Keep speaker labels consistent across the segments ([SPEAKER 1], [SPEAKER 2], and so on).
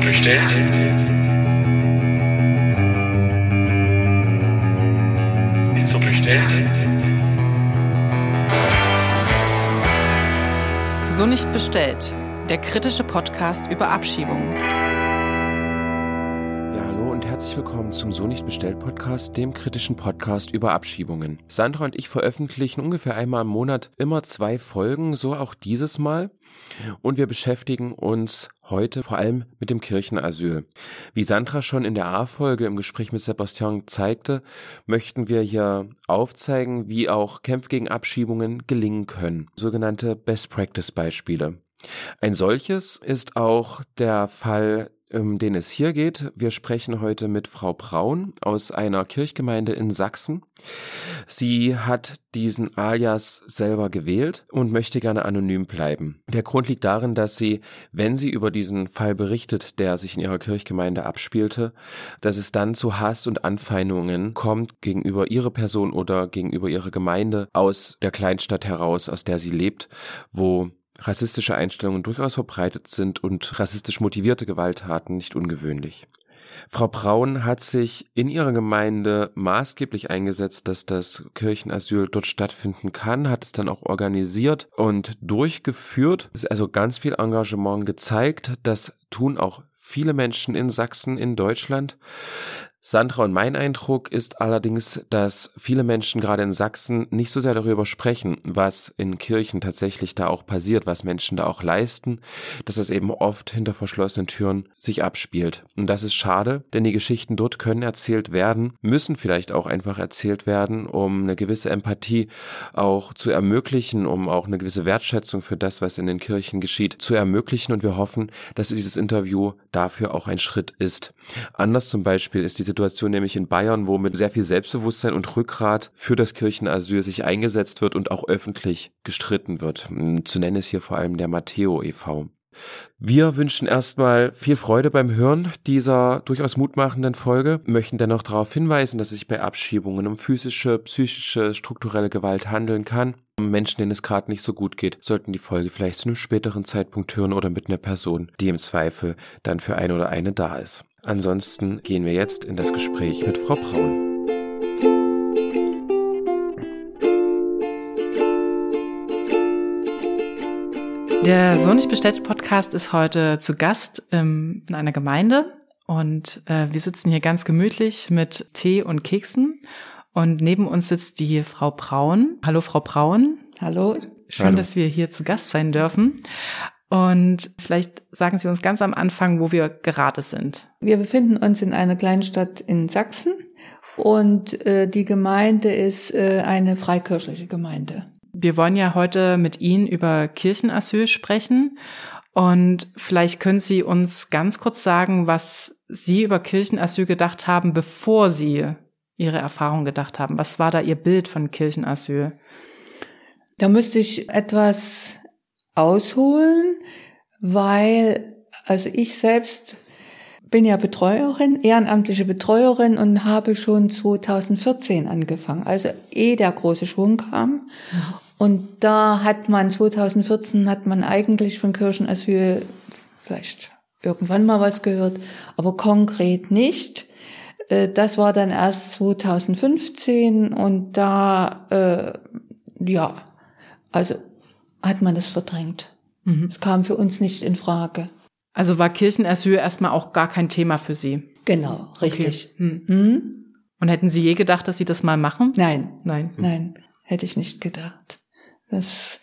[SPEAKER 1] so bestellt? Nicht so bestellt?
[SPEAKER 2] So nicht bestellt. Der kritische Podcast über Abschiebungen.
[SPEAKER 3] Herzlich willkommen zum So nicht bestellt Podcast, dem kritischen Podcast über Abschiebungen. Sandra und ich veröffentlichen ungefähr einmal im Monat immer zwei Folgen, so auch dieses Mal. Und wir beschäftigen uns heute vor allem mit dem Kirchenasyl. Wie Sandra schon in der A-Folge im Gespräch mit Sebastian zeigte, möchten wir hier aufzeigen, wie auch Kämpfe gegen Abschiebungen gelingen können. Sogenannte Best-Practice-Beispiele. Ein solches ist auch der Fall um den es hier geht. Wir sprechen heute mit Frau Braun aus einer Kirchgemeinde in Sachsen. Sie hat diesen Alias selber gewählt und möchte gerne anonym bleiben. Der Grund liegt darin, dass sie, wenn sie über diesen Fall berichtet, der sich in ihrer Kirchgemeinde abspielte, dass es dann zu Hass und Anfeindungen kommt gegenüber ihrer Person oder gegenüber ihrer Gemeinde aus der Kleinstadt heraus, aus der sie lebt, wo rassistische Einstellungen durchaus verbreitet sind und rassistisch motivierte Gewalttaten nicht ungewöhnlich. Frau Braun hat sich in ihrer Gemeinde maßgeblich eingesetzt, dass das Kirchenasyl dort stattfinden kann, hat es dann auch organisiert und durchgeführt. Es ist also ganz viel Engagement gezeigt. Das tun auch viele Menschen in Sachsen, in Deutschland. Sandra und mein Eindruck ist allerdings, dass viele Menschen gerade in Sachsen nicht so sehr darüber sprechen, was in Kirchen tatsächlich da auch passiert, was Menschen da auch leisten, dass es eben oft hinter verschlossenen Türen sich abspielt. Und das ist schade, denn die Geschichten dort können erzählt werden, müssen vielleicht auch einfach erzählt werden, um eine gewisse Empathie auch zu ermöglichen, um auch eine gewisse Wertschätzung für das, was in den Kirchen geschieht, zu ermöglichen. Und wir hoffen, dass dieses Interview dafür auch ein Schritt ist. Anders zum Beispiel ist diese Situation nämlich in Bayern, wo mit sehr viel Selbstbewusstsein und Rückgrat für das Kirchenasyl sich eingesetzt wird und auch öffentlich gestritten wird. Zu nennen ist hier vor allem der Matteo e.V. Wir wünschen erstmal viel Freude beim Hören dieser durchaus mutmachenden Folge, möchten dennoch darauf hinweisen, dass es sich bei Abschiebungen um physische, psychische, strukturelle Gewalt handeln kann. Menschen, denen es gerade nicht so gut geht, sollten die Folge vielleicht zu einem späteren Zeitpunkt hören oder mit einer Person, die im Zweifel dann für ein oder eine da ist. Ansonsten gehen wir jetzt in das Gespräch mit Frau Braun.
[SPEAKER 2] Der So nicht bestellt Podcast ist heute zu Gast ähm, in einer Gemeinde und äh, wir sitzen hier ganz gemütlich mit Tee und Keksen und neben uns sitzt die Frau Braun. Hallo Frau Braun.
[SPEAKER 4] Hallo.
[SPEAKER 2] Schön, Hallo. dass wir hier zu Gast sein dürfen. Und vielleicht sagen Sie uns ganz am Anfang, wo wir gerade sind.
[SPEAKER 4] Wir befinden uns in einer kleinen Stadt in Sachsen und äh, die Gemeinde ist äh, eine freikirchliche Gemeinde.
[SPEAKER 2] Wir wollen ja heute mit Ihnen über Kirchenasyl sprechen und vielleicht können Sie uns ganz kurz sagen, was Sie über Kirchenasyl gedacht haben, bevor Sie Ihre Erfahrung gedacht haben. Was war da Ihr Bild von Kirchenasyl?
[SPEAKER 4] Da müsste ich etwas ausholen, weil also ich selbst bin ja Betreuerin, ehrenamtliche Betreuerin und habe schon 2014 angefangen, also eh der große Schwung kam. Und da hat man 2014 hat man eigentlich von Kirchenasyl vielleicht irgendwann mal was gehört, aber konkret nicht. Äh, das war dann erst 2015 und da, äh, ja, also hat man es verdrängt. Mhm. Es kam für uns nicht in Frage.
[SPEAKER 2] Also war Kirchenasyl erstmal auch gar kein Thema für Sie?
[SPEAKER 4] Genau, richtig. Okay.
[SPEAKER 2] Mhm. Und hätten Sie je gedacht, dass Sie das mal machen?
[SPEAKER 4] Nein. Nein. Nein, hätte ich nicht gedacht. Das,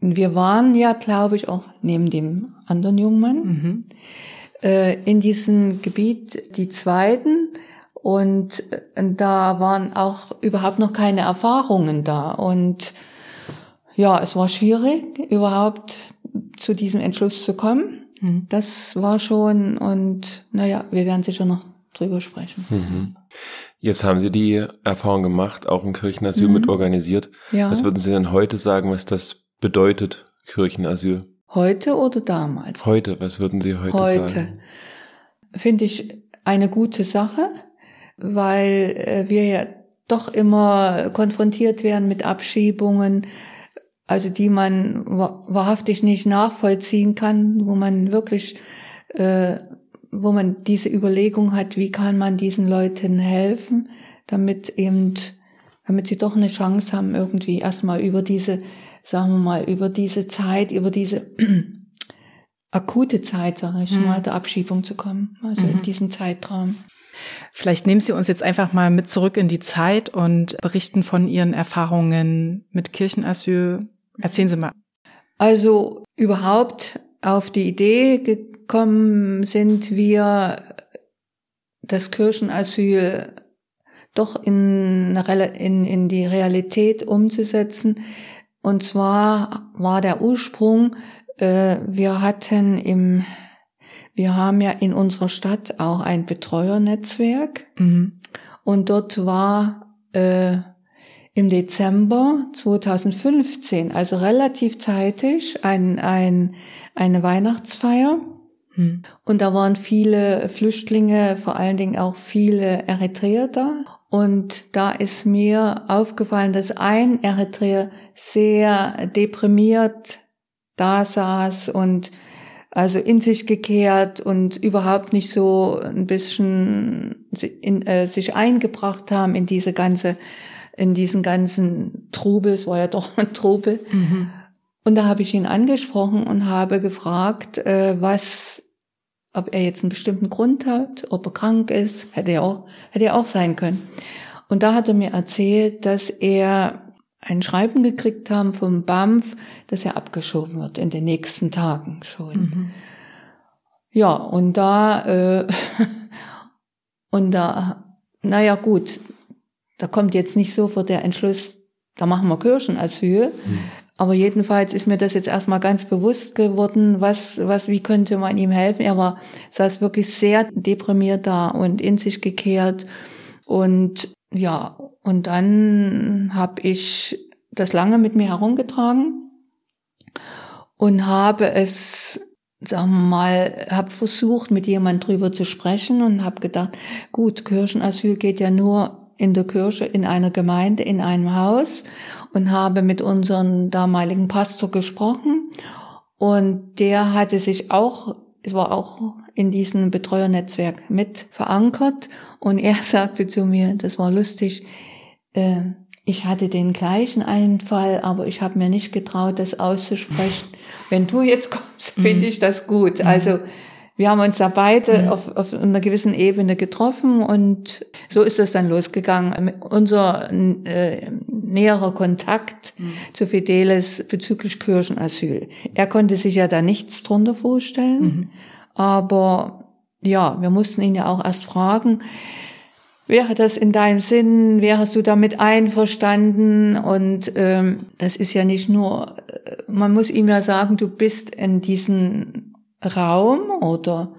[SPEAKER 4] wir waren ja, glaube ich, auch neben dem anderen jungen Mann mhm. äh, in diesem Gebiet die Zweiten. Und äh, da waren auch überhaupt noch keine Erfahrungen da. Und ja, es war schwierig, überhaupt zu diesem Entschluss zu kommen. Mhm. Das war schon und naja, wir werden sicher noch drüber sprechen.
[SPEAKER 3] Mhm. Jetzt haben Sie die Erfahrung gemacht, auch ein Kirchenasyl mhm. mit organisiert. Ja. Was würden Sie denn heute sagen, was das bedeutet, Kirchenasyl?
[SPEAKER 4] Heute oder damals?
[SPEAKER 3] Heute, was würden Sie heute, heute. sagen? Heute
[SPEAKER 4] finde ich eine gute Sache, weil äh, wir ja doch immer konfrontiert werden mit Abschiebungen, also die man wahrhaftig nicht nachvollziehen kann, wo man wirklich äh, wo man diese Überlegung hat, wie kann man diesen Leuten helfen, damit eben, damit sie doch eine Chance haben, irgendwie erstmal über diese, sagen wir mal, über diese Zeit, über diese akute Zeit, sage ich mhm. mal, der Abschiebung zu kommen, also mhm. in diesen Zeitraum.
[SPEAKER 2] Vielleicht nehmen Sie uns jetzt einfach mal mit zurück in die Zeit und berichten von Ihren Erfahrungen mit Kirchenasyl. Erzählen Sie mal.
[SPEAKER 4] Also überhaupt auf die Idee gekommen sind wir, das Kirchenasyl doch in, in, in die Realität umzusetzen. Und zwar war der Ursprung, äh, wir hatten im, wir haben ja in unserer Stadt auch ein Betreuernetzwerk. Mhm. Und dort war äh, im Dezember 2015, also relativ zeitig, ein, ein, eine Weihnachtsfeier. Hm. Und da waren viele Flüchtlinge, vor allen Dingen auch viele Eritreer da. Und da ist mir aufgefallen, dass ein Eritreer sehr deprimiert da saß und also in sich gekehrt und überhaupt nicht so ein bisschen in, äh, sich eingebracht haben in diese ganze in diesen ganzen Trubel, es war ja doch ein Trubel. Mhm. Und da habe ich ihn angesprochen und habe gefragt, äh, was, ob er jetzt einen bestimmten Grund hat, ob er krank ist, hätte er auch, hätte er auch sein können. Und da hat er mir erzählt, dass er ein Schreiben gekriegt haben vom BAMF, dass er abgeschoben wird in den nächsten Tagen schon. Mhm. Ja, und da, äh, und da, naja gut, da kommt jetzt nicht sofort der Entschluss, da machen wir Kirchenasyl. Mhm. Aber jedenfalls ist mir das jetzt erstmal ganz bewusst geworden, was, was, wie könnte man ihm helfen. Er war, saß wirklich sehr deprimiert da und in sich gekehrt. Und ja, und dann habe ich das lange mit mir herumgetragen und habe es sagen wir mal, habe versucht, mit jemand drüber zu sprechen und habe gedacht, gut, Kirchenasyl geht ja nur in der Kirche, in einer Gemeinde, in einem Haus und habe mit unserem damaligen Pastor gesprochen. Und der hatte sich auch, es war auch in diesem Betreuernetzwerk mit verankert. Und er sagte zu mir, das war lustig, äh, ich hatte den gleichen Einfall, aber ich habe mir nicht getraut, das auszusprechen. Wenn du jetzt kommst, finde mhm. ich das gut. Also wir haben uns da beide mhm. auf, auf einer gewissen Ebene getroffen und so ist das dann losgegangen. Unser äh, näherer Kontakt mhm. zu Fidelis bezüglich Kirchenasyl. Er konnte sich ja da nichts drunter vorstellen, mhm. aber ja, wir mussten ihn ja auch erst fragen, wäre das in deinem Sinn, wärst du damit einverstanden? Und ähm, das ist ja nicht nur, äh, man muss ihm ja sagen, du bist in diesen Raum oder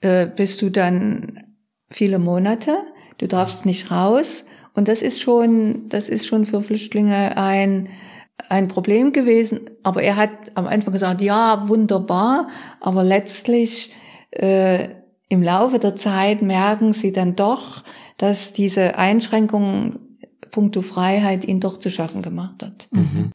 [SPEAKER 4] äh, bist du dann viele Monate. Du darfst nicht raus. Und das ist schon, das ist schon für Flüchtlinge ein, ein Problem gewesen. Aber er hat am Anfang gesagt, ja, wunderbar. Aber letztlich, äh, im Laufe der Zeit merken sie dann doch, dass diese Einschränkungen puncto Freiheit ihn doch zu schaffen gemacht hat. Mhm.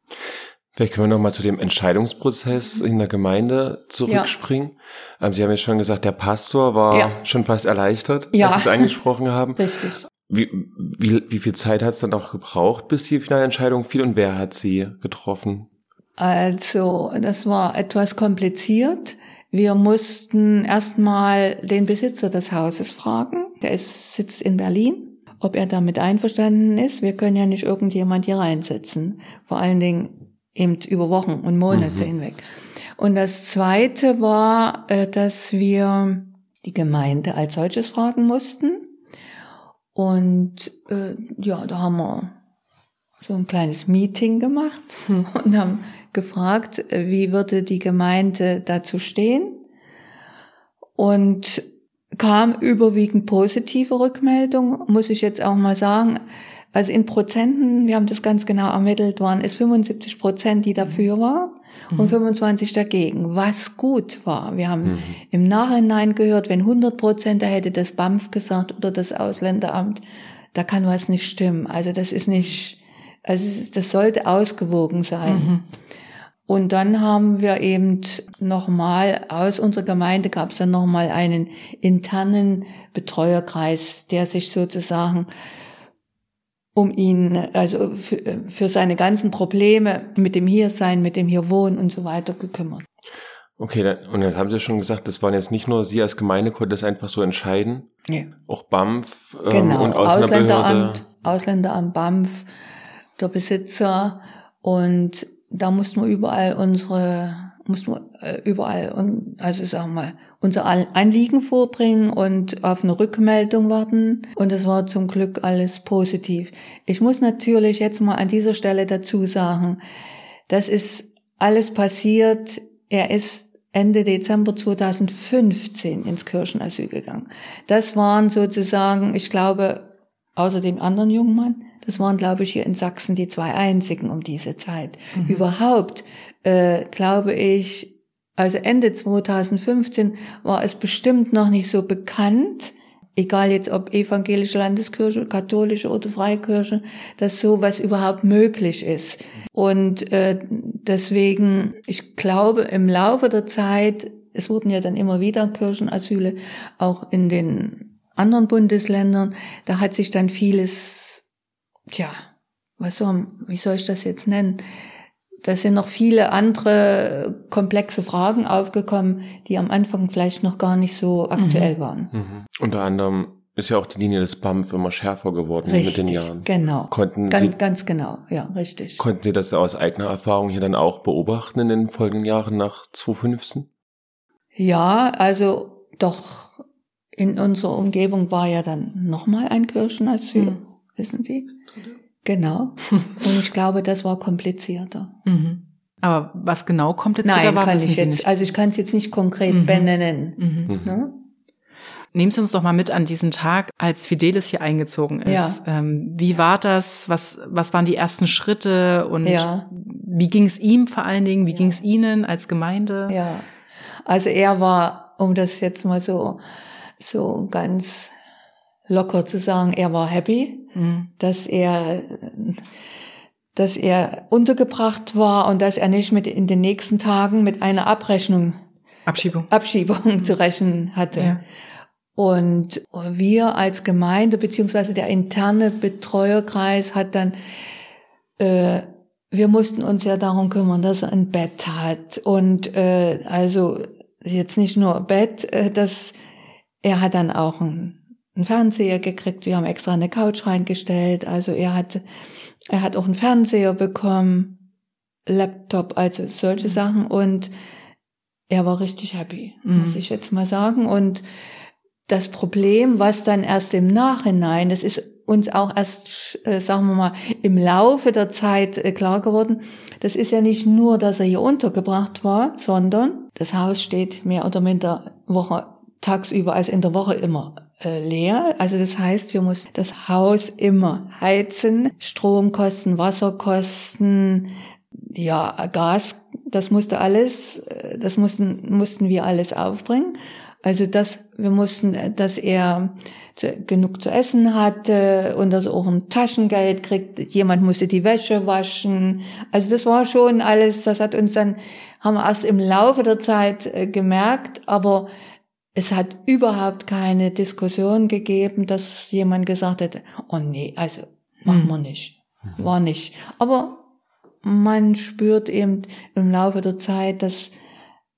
[SPEAKER 3] Vielleicht können wir nochmal zu dem Entscheidungsprozess in der Gemeinde zurückspringen. Ja. Ähm, Sie haben ja schon gesagt, der Pastor war ja. schon fast erleichtert, ja. als Sie es angesprochen haben.
[SPEAKER 4] Richtig.
[SPEAKER 3] Wie, wie, wie viel Zeit hat es dann auch gebraucht, bis die finale Entscheidung fiel und wer hat sie getroffen?
[SPEAKER 4] Also, das war etwas kompliziert. Wir mussten erstmal den Besitzer des Hauses fragen. Der ist, sitzt in Berlin ob er damit einverstanden ist. Wir können ja nicht irgendjemand hier reinsetzen. Vor allen Dingen eben über Wochen und Monate mhm. hinweg. Und das Zweite war, äh, dass wir die Gemeinde als solches fragen mussten. Und äh, ja, da haben wir so ein kleines Meeting gemacht hm. und haben gefragt, äh, wie würde die Gemeinde dazu stehen. Und kam überwiegend positive Rückmeldung, muss ich jetzt auch mal sagen. Also in Prozenten, wir haben das ganz genau ermittelt, waren es 75 Prozent, die dafür waren mhm. und 25 dagegen, was gut war. Wir haben mhm. im Nachhinein gehört, wenn 100 Prozent, da hätte das BAMF gesagt oder das Ausländeramt, da kann was nicht stimmen. Also das ist nicht, also das sollte ausgewogen sein. Mhm. Und dann haben wir eben nochmal, aus unserer Gemeinde gab es dann nochmal einen internen Betreuerkreis, der sich sozusagen um ihn, also für, für seine ganzen Probleme mit dem Hiersein, mit dem Hierwohnen und so weiter gekümmert.
[SPEAKER 3] Okay, dann, und jetzt haben Sie schon gesagt, das waren jetzt nicht nur Sie als Gemeinde konnten das einfach so entscheiden.
[SPEAKER 4] Nee.
[SPEAKER 3] Auch BAMF ähm,
[SPEAKER 4] Genau,
[SPEAKER 3] und
[SPEAKER 4] Ausländeramt, Ausländeramt BAMF, der Besitzer und da mussten wir überall unsere, mussten wir äh, überall, und, also sagen wir mal, unser Anliegen vorbringen und auf eine Rückmeldung warten. Und es war zum Glück alles positiv. Ich muss natürlich jetzt mal an dieser Stelle dazu sagen, das ist alles passiert. Er ist Ende Dezember 2015 ins Kirchenasyl gegangen. Das waren sozusagen, ich glaube, außer dem anderen jungen Mann, das waren, glaube ich, hier in Sachsen die zwei einzigen um diese Zeit. Mhm. Überhaupt, äh, glaube ich, also Ende 2015 war es bestimmt noch nicht so bekannt, egal jetzt ob evangelische Landeskirche, katholische oder Freikirche, dass sowas überhaupt möglich ist. Und äh, deswegen, ich glaube, im Laufe der Zeit, es wurden ja dann immer wieder Kirchenasyle, auch in den anderen Bundesländern, da hat sich dann vieles, tja, was soll, wie soll ich das jetzt nennen? Da sind noch viele andere komplexe Fragen aufgekommen, die am Anfang vielleicht noch gar nicht so aktuell mhm. waren.
[SPEAKER 3] Mhm. Unter anderem ist ja auch die Linie des BAMF immer schärfer geworden
[SPEAKER 4] richtig,
[SPEAKER 3] mit den Jahren.
[SPEAKER 4] Genau.
[SPEAKER 3] Konnten
[SPEAKER 4] ganz,
[SPEAKER 3] Sie,
[SPEAKER 4] ganz genau, ja, richtig.
[SPEAKER 3] Konnten Sie das aus eigener Erfahrung hier dann auch beobachten in den folgenden Jahren nach 2015?
[SPEAKER 4] Ja, also doch in unserer Umgebung war ja dann nochmal ein Kirchenasyl, mhm. wissen Sie? Genau. Und ich glaube, das war komplizierter.
[SPEAKER 2] Mhm. Aber was genau komplizierter Nein, war,
[SPEAKER 4] kann ich jetzt, also ich kann es jetzt nicht konkret mhm. benennen.
[SPEAKER 2] Mhm. mhm. Ne? Nehmen Sie uns doch mal mit an diesen Tag, als Fidelis hier eingezogen ist. Ja. Ähm, wie war das? Was, was waren die ersten Schritte? Und ja. wie ging es ihm vor allen Dingen? Wie ja. ging es Ihnen als Gemeinde?
[SPEAKER 4] Ja, also er war, um das jetzt mal so, so ganz locker zu sagen, er war happy, mhm. dass er, dass er untergebracht war und dass er nicht mit in den nächsten Tagen mit einer Abrechnung,
[SPEAKER 2] Abschiebung,
[SPEAKER 4] Abschiebung zu rechnen hatte. Ja. Und wir als Gemeinde beziehungsweise der interne Betreuerkreis hat dann, äh, wir mussten uns ja darum kümmern, dass er ein Bett hat und äh, also jetzt nicht nur Bett, äh, dass er hat dann auch ein einen Fernseher gekriegt. Wir haben extra eine Couch reingestellt. Also er hat, er hat auch einen Fernseher bekommen, Laptop, also solche mhm. Sachen. Und er war richtig happy, mhm. muss ich jetzt mal sagen. Und das Problem, was dann erst im Nachhinein, das ist uns auch erst, äh, sagen wir mal, im Laufe der Zeit äh, klar geworden, das ist ja nicht nur, dass er hier untergebracht war, sondern das Haus steht mehr oder minder Woche tagsüber, also in der Woche immer leer. Also das heißt, wir mussten das Haus immer heizen, Stromkosten, Wasserkosten, ja, Gas, das musste alles, äh, das mussten, mussten wir alles aufbringen. Also das, wir mussten, äh, dass er zu, genug zu essen hatte und dass er auch ein Taschengeld kriegt. Jemand musste die Wäsche waschen. Also das war schon alles, das hat uns dann, haben wir erst im Laufe der Zeit äh, gemerkt, aber es hat überhaupt keine Diskussion gegeben, dass jemand gesagt hätte, oh nee, also machen hm. wir nicht. War nicht. Aber man spürt eben im Laufe der Zeit, dass,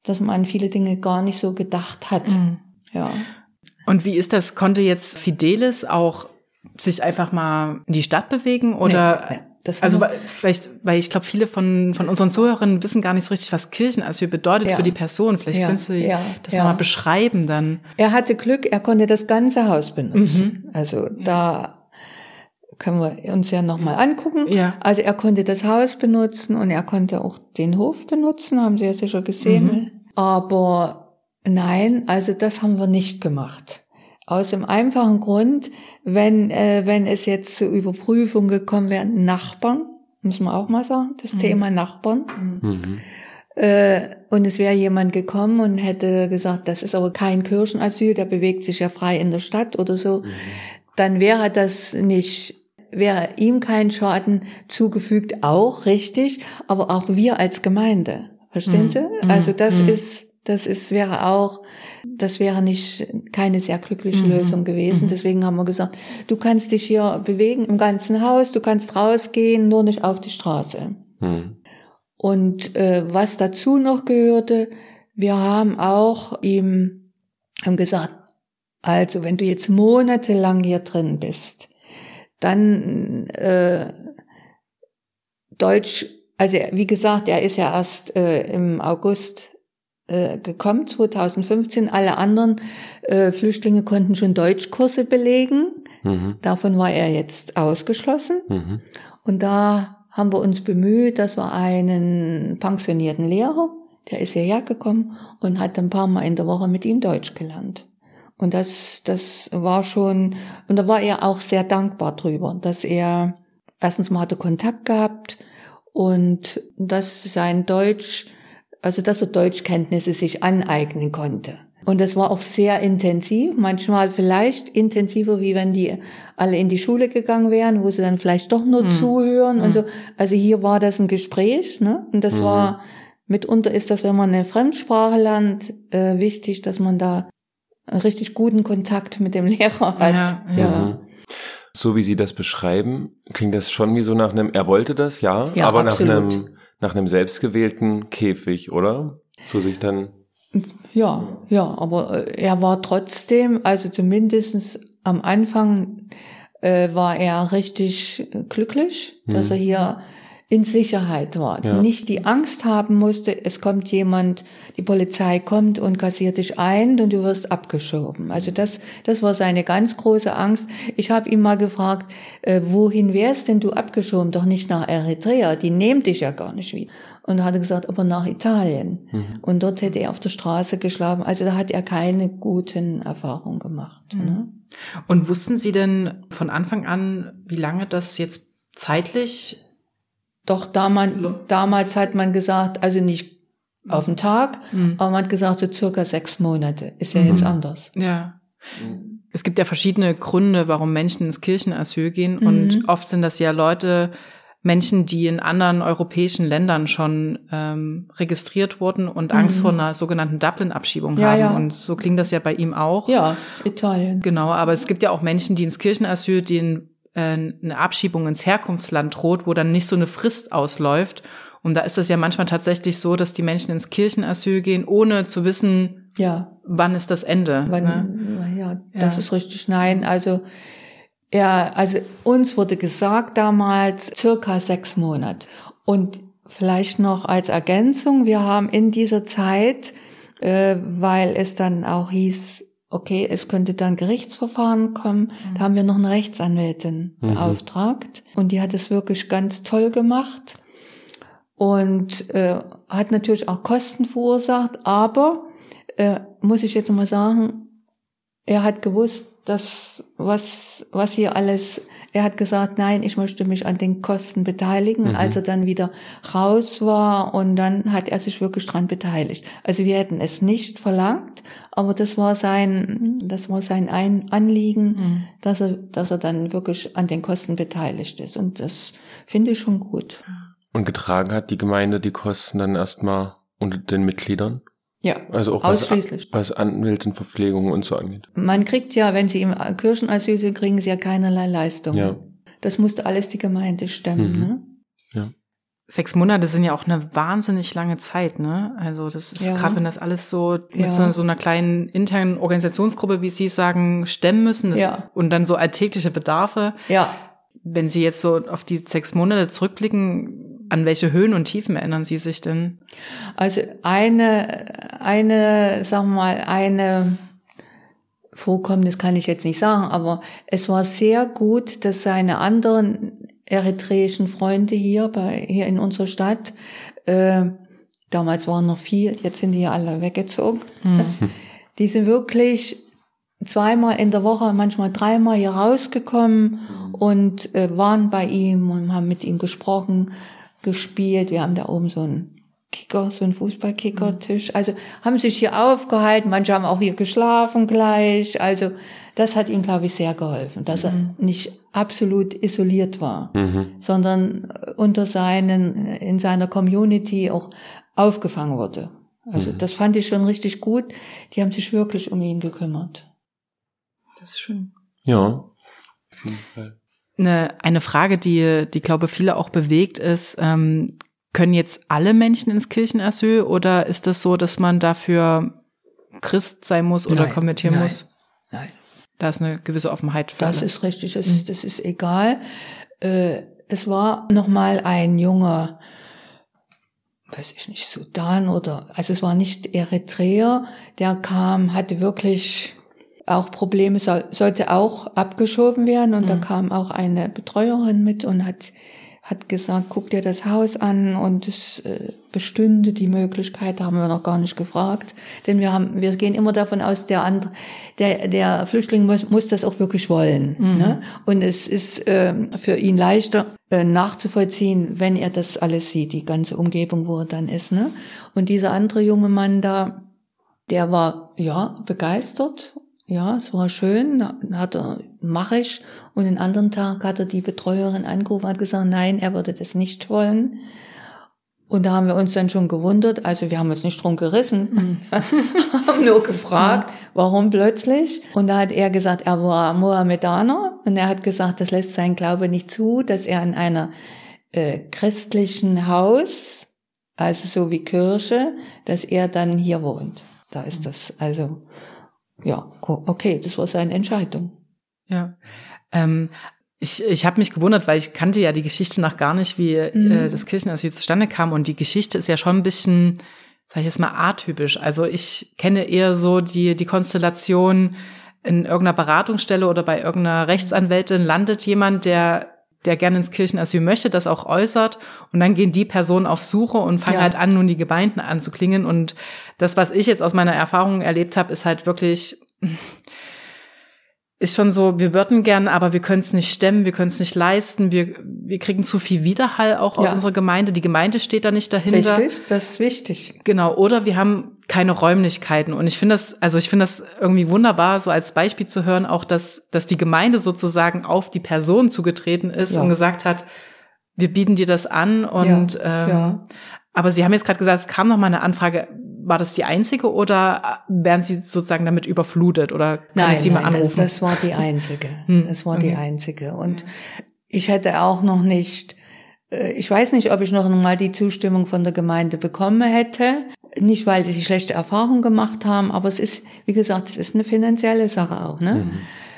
[SPEAKER 4] dass man an viele Dinge gar nicht so gedacht hat. Mhm. Ja.
[SPEAKER 2] Und wie ist das? Konnte jetzt Fidelis auch sich einfach mal in die Stadt bewegen oder nee, nee. Das also weil, vielleicht, weil ich glaube, viele von, von unseren Zuhörern wissen gar nicht so richtig, was Kirchenasyl bedeutet ja. für die Person. Vielleicht ja. könntest du ja. das ja. nochmal beschreiben dann.
[SPEAKER 4] Er hatte Glück, er konnte das ganze Haus benutzen. Mhm. Also da können wir uns ja nochmal angucken. Ja. Also er konnte das Haus benutzen und er konnte auch den Hof benutzen, haben Sie ja sicher gesehen. Mhm. Aber nein, also das haben wir nicht gemacht. Aus dem einfachen Grund, wenn, äh, wenn es jetzt zur Überprüfung gekommen wäre, Nachbarn, muss man auch mal sagen, das mhm. Thema Nachbarn. Mhm. Äh, und es wäre jemand gekommen und hätte gesagt, das ist aber kein Kirchenasyl, der bewegt sich ja frei in der Stadt oder so, mhm. dann wäre das nicht wäre ihm kein Schaden zugefügt, auch richtig, aber auch wir als Gemeinde. Verstehen
[SPEAKER 2] Mhm.
[SPEAKER 4] Sie?
[SPEAKER 2] Mhm.
[SPEAKER 4] Also das
[SPEAKER 2] Mhm.
[SPEAKER 4] ist, das ist, wäre auch, das wäre nicht keine sehr glückliche
[SPEAKER 2] Mhm.
[SPEAKER 4] Lösung gewesen.
[SPEAKER 2] Mhm.
[SPEAKER 4] Deswegen haben wir gesagt, du kannst dich hier bewegen im ganzen Haus, du kannst rausgehen, nur nicht auf die Straße.
[SPEAKER 3] Hm.
[SPEAKER 4] Und äh, was dazu noch gehörte, wir haben auch ihm haben gesagt, also wenn du jetzt monatelang hier drin bist, dann äh, Deutsch, also wie gesagt, er ist ja erst äh, im August gekommen, 2015. Alle anderen äh, Flüchtlinge konnten schon Deutschkurse belegen.
[SPEAKER 3] Mhm.
[SPEAKER 4] Davon war er jetzt ausgeschlossen.
[SPEAKER 3] Mhm.
[SPEAKER 4] Und da haben wir uns bemüht, dass wir einen pensionierten Lehrer, der ist hierher gekommen und hat ein paar Mal in der Woche mit ihm Deutsch gelernt. Und das, das war schon, und da war er auch sehr dankbar drüber, dass er erstens mal hatte Kontakt gehabt und dass sein Deutsch, also dass er Deutschkenntnisse sich aneignen konnte. Und das war auch sehr intensiv, manchmal vielleicht intensiver, wie wenn die alle in die Schule gegangen wären, wo sie dann vielleicht doch nur
[SPEAKER 2] Mhm.
[SPEAKER 4] zuhören
[SPEAKER 2] Mhm.
[SPEAKER 4] und so. Also hier war das ein Gespräch, ne? Und das
[SPEAKER 3] Mhm.
[SPEAKER 4] war, mitunter ist das, wenn man eine Fremdsprache lernt, äh, wichtig, dass man da einen richtig guten Kontakt mit dem Lehrer hat.
[SPEAKER 2] Ja,
[SPEAKER 4] Ja,
[SPEAKER 2] ja.
[SPEAKER 3] Mhm. So wie Sie das beschreiben, klingt das schon wie so nach einem, er wollte das, ja,
[SPEAKER 4] Ja,
[SPEAKER 3] aber
[SPEAKER 4] absolut.
[SPEAKER 3] nach einem, nach einem selbstgewählten Käfig, oder? So sich dann,
[SPEAKER 4] ja, ja, aber äh, er war trotzdem, also zumindestens am Anfang äh, war er richtig glücklich, dass
[SPEAKER 3] Mhm.
[SPEAKER 4] er hier in Sicherheit war.
[SPEAKER 3] Ja.
[SPEAKER 4] Nicht die Angst haben musste, es kommt jemand, die Polizei kommt und kassiert dich ein und du wirst abgeschoben. Also das, das war seine ganz große Angst. Ich habe ihn mal gefragt, äh, wohin wärst denn du abgeschoben? Doch nicht nach Eritrea, die nehmen dich ja gar nicht wieder. Und da hat er gesagt, aber nach Italien.
[SPEAKER 3] Mhm.
[SPEAKER 4] Und dort hätte er auf der Straße geschlafen. Also da hat er keine guten Erfahrungen gemacht.
[SPEAKER 2] Mhm.
[SPEAKER 4] Ne?
[SPEAKER 2] Und wussten Sie denn von Anfang an, wie lange das jetzt zeitlich?
[SPEAKER 4] Doch damals, damals hat man gesagt, also nicht auf den Tag,
[SPEAKER 2] Mhm.
[SPEAKER 4] aber man hat gesagt, so circa sechs Monate. Ist ja
[SPEAKER 2] Mhm.
[SPEAKER 4] jetzt anders.
[SPEAKER 2] Ja. Es gibt ja verschiedene Gründe, warum Menschen ins Kirchenasyl gehen. Und
[SPEAKER 4] Mhm.
[SPEAKER 2] oft sind das ja Leute, Menschen, die in anderen europäischen Ländern schon ähm, registriert wurden und Angst
[SPEAKER 4] Mhm.
[SPEAKER 2] vor einer sogenannten Dublin-Abschiebung
[SPEAKER 4] Ja,
[SPEAKER 2] haben.
[SPEAKER 4] ja.
[SPEAKER 2] Und so klingt das ja bei ihm auch.
[SPEAKER 4] Ja, Italien.
[SPEAKER 2] Genau, aber es gibt ja auch Menschen, die ins Kirchenasyl, denen äh, eine Abschiebung ins Herkunftsland droht, wo dann nicht so eine Frist ausläuft. Und da ist es ja manchmal tatsächlich so, dass die Menschen ins Kirchenasyl gehen, ohne zu wissen,
[SPEAKER 4] Ja,
[SPEAKER 2] wann ist das Ende.
[SPEAKER 4] wann,
[SPEAKER 2] ne?
[SPEAKER 4] ja, das
[SPEAKER 2] Ja.
[SPEAKER 4] ist richtig. Nein, also, ja, also uns wurde gesagt damals circa sechs Monate. Und vielleicht noch als Ergänzung, wir haben in dieser Zeit, äh, weil es dann auch hieß, okay, es könnte dann Gerichtsverfahren kommen, da haben wir noch eine Rechtsanwältin
[SPEAKER 3] Mhm.
[SPEAKER 4] beauftragt und die hat es wirklich ganz toll gemacht und äh, hat natürlich auch Kosten verursacht, aber äh, muss ich jetzt mal sagen, er hat gewusst, dass was was hier alles, er hat gesagt, nein, ich möchte mich an den Kosten beteiligen. Und
[SPEAKER 3] Mhm.
[SPEAKER 4] als er dann wieder raus war und dann hat er sich wirklich dran beteiligt. Also wir hätten es nicht verlangt, aber das war sein, das war sein ein Anliegen,
[SPEAKER 2] Mhm.
[SPEAKER 4] dass er, dass er dann wirklich an den Kosten beteiligt ist. Und das finde ich schon gut.
[SPEAKER 3] und getragen hat die Gemeinde die Kosten dann erstmal unter den Mitgliedern?
[SPEAKER 4] Ja,
[SPEAKER 3] Also auch was,
[SPEAKER 4] ausschließlich.
[SPEAKER 3] was Anwältenverpflegung und so angeht.
[SPEAKER 4] Man kriegt ja, wenn Sie im Kirchenasyl sind, kriegen Sie ja keinerlei Leistung.
[SPEAKER 3] Ja.
[SPEAKER 4] Das musste alles die Gemeinde stemmen.
[SPEAKER 3] Mhm.
[SPEAKER 4] Ne?
[SPEAKER 2] Sechs Monate sind ja auch eine wahnsinnig lange Zeit, ne? Also das ist
[SPEAKER 4] Ja.
[SPEAKER 2] gerade, wenn das alles so mit
[SPEAKER 4] Ja.
[SPEAKER 2] so, so einer kleinen internen Organisationsgruppe, wie Sie sagen, stemmen müssen das,
[SPEAKER 4] Ja.
[SPEAKER 2] und dann so alltägliche Bedarfe.
[SPEAKER 4] Ja,
[SPEAKER 2] Wenn Sie jetzt so auf die sechs Monate zurückblicken, an welche Höhen und Tiefen erinnern Sie sich denn?
[SPEAKER 4] also eine, eine, sagen wir mal, eine Vorkommnis kann ich jetzt nicht sagen, aber es war sehr gut, dass seine anderen eritreischen Freunde hier bei hier in unserer Stadt, äh, damals waren noch viel, jetzt sind die ja alle weggezogen. Die sind wirklich zweimal in der Woche, manchmal dreimal hier rausgekommen und äh, waren bei ihm und haben mit ihm gesprochen, gespielt. Wir haben da oben so ein Kicker, so ein Fußballkickertisch. Also haben sich hier aufgehalten, manche haben auch hier geschlafen gleich. Also das hat ihm, glaube ich, sehr geholfen, dass er nicht absolut isoliert war,
[SPEAKER 3] Mhm.
[SPEAKER 4] sondern unter seinen, in seiner Community auch aufgefangen wurde. Also das fand ich schon richtig gut. Die haben sich wirklich um ihn gekümmert.
[SPEAKER 2] Das ist schön.
[SPEAKER 3] Ja. Auf jeden Fall.
[SPEAKER 2] Eine, eine Frage, die, die glaube viele auch bewegt, ist, ähm, können jetzt alle Menschen ins Kirchenasyl oder ist das so, dass man dafür Christ sein muss oder
[SPEAKER 4] Nein,
[SPEAKER 2] konvertieren
[SPEAKER 4] nein,
[SPEAKER 2] muss?
[SPEAKER 4] Nein.
[SPEAKER 2] Da ist eine gewisse Offenheit für
[SPEAKER 4] Das
[SPEAKER 2] alle.
[SPEAKER 4] ist richtig, das, das ist egal. Äh, es war noch mal ein junger, weiß ich nicht, Sudan oder, also es war nicht Eritreer, der kam, hatte wirklich auch Probleme, soll, sollte auch abgeschoben werden und da
[SPEAKER 2] Mhm.
[SPEAKER 4] kam auch eine Betreuerin mit und hat hat gesagt, guck dir das Haus an und es äh, bestünde die Möglichkeit, da haben wir noch gar nicht gefragt, denn wir haben, wir gehen immer davon aus, der andere, der, der Flüchtling muss, muss das auch wirklich wollen.
[SPEAKER 2] Mhm.
[SPEAKER 4] Ne? Und es ist äh, für ihn leichter äh, nachzuvollziehen, wenn er das alles sieht, die ganze Umgebung, wo er dann ist. Ne? Und dieser andere junge Mann da, der war ja begeistert. Ja, es war schön, dann hat er, mach ich. Und den anderen Tag hat er die Betreuerin angerufen und hat gesagt, nein, er würde das nicht wollen. Und da haben wir uns dann schon gewundert, also wir haben uns nicht drum gerissen, haben nur gefragt, warum plötzlich. Und da hat er gesagt, er war Mohammedaner und er hat gesagt, das lässt sein Glaube nicht zu, dass er in einer äh, christlichen Haus, also so wie Kirche, dass er dann hier wohnt. Da ist das, also ja, okay, das war seine Entscheidung.
[SPEAKER 2] Ja. Ähm, ich ich habe mich gewundert, weil ich kannte ja die Geschichte noch gar nicht, wie
[SPEAKER 4] Mhm.
[SPEAKER 2] äh, das Kirchenasyl zustande kam. Und die Geschichte ist ja schon ein bisschen, sag ich jetzt mal, atypisch. Also ich kenne eher so die, die Konstellation, in irgendeiner Beratungsstelle oder bei irgendeiner Rechtsanwältin landet jemand, der der gerne ins Kirchenasyl möchte, das auch äußert und dann gehen die Personen auf Suche und fangen
[SPEAKER 4] Ja.
[SPEAKER 2] halt an, nun die Gemeinden anzuklingen und das, was ich jetzt aus meiner Erfahrung erlebt habe, ist halt wirklich ist schon so, wir würden gern, aber wir können es nicht stemmen, wir können es nicht leisten, wir, wir kriegen zu viel Widerhall auch aus
[SPEAKER 4] Ja.
[SPEAKER 2] unserer Gemeinde, die Gemeinde steht da nicht dahinter.
[SPEAKER 4] Richtig, das ist wichtig.
[SPEAKER 2] Genau, oder wir haben keine Räumlichkeiten. Und ich finde das, also ich finde das irgendwie wunderbar, so als Beispiel zu hören, auch dass, dass die Gemeinde sozusagen auf die Person zugetreten ist
[SPEAKER 4] Ja.
[SPEAKER 2] und gesagt hat, wir bieten dir das an und ähm,
[SPEAKER 4] ja.
[SPEAKER 2] aber Sie haben jetzt gerade gesagt, es kam noch mal eine Anfrage. War das die einzige oder werden Sie sozusagen damit überflutet oder kann
[SPEAKER 4] Nein,
[SPEAKER 2] ich Sie mal
[SPEAKER 4] nein das,
[SPEAKER 2] anrufen?
[SPEAKER 4] das war die einzige.
[SPEAKER 2] Hm,
[SPEAKER 4] Das war die
[SPEAKER 2] okay.
[SPEAKER 4] einzige. Und ich hätte auch noch nicht, äh, ich weiß nicht, ob ich noch mal die Zustimmung von der Gemeinde bekommen hätte. Nicht, weil sie schlechte Erfahrungen gemacht haben, aber es ist, wie gesagt, es ist eine finanzielle Sache auch, ne?
[SPEAKER 3] Mhm.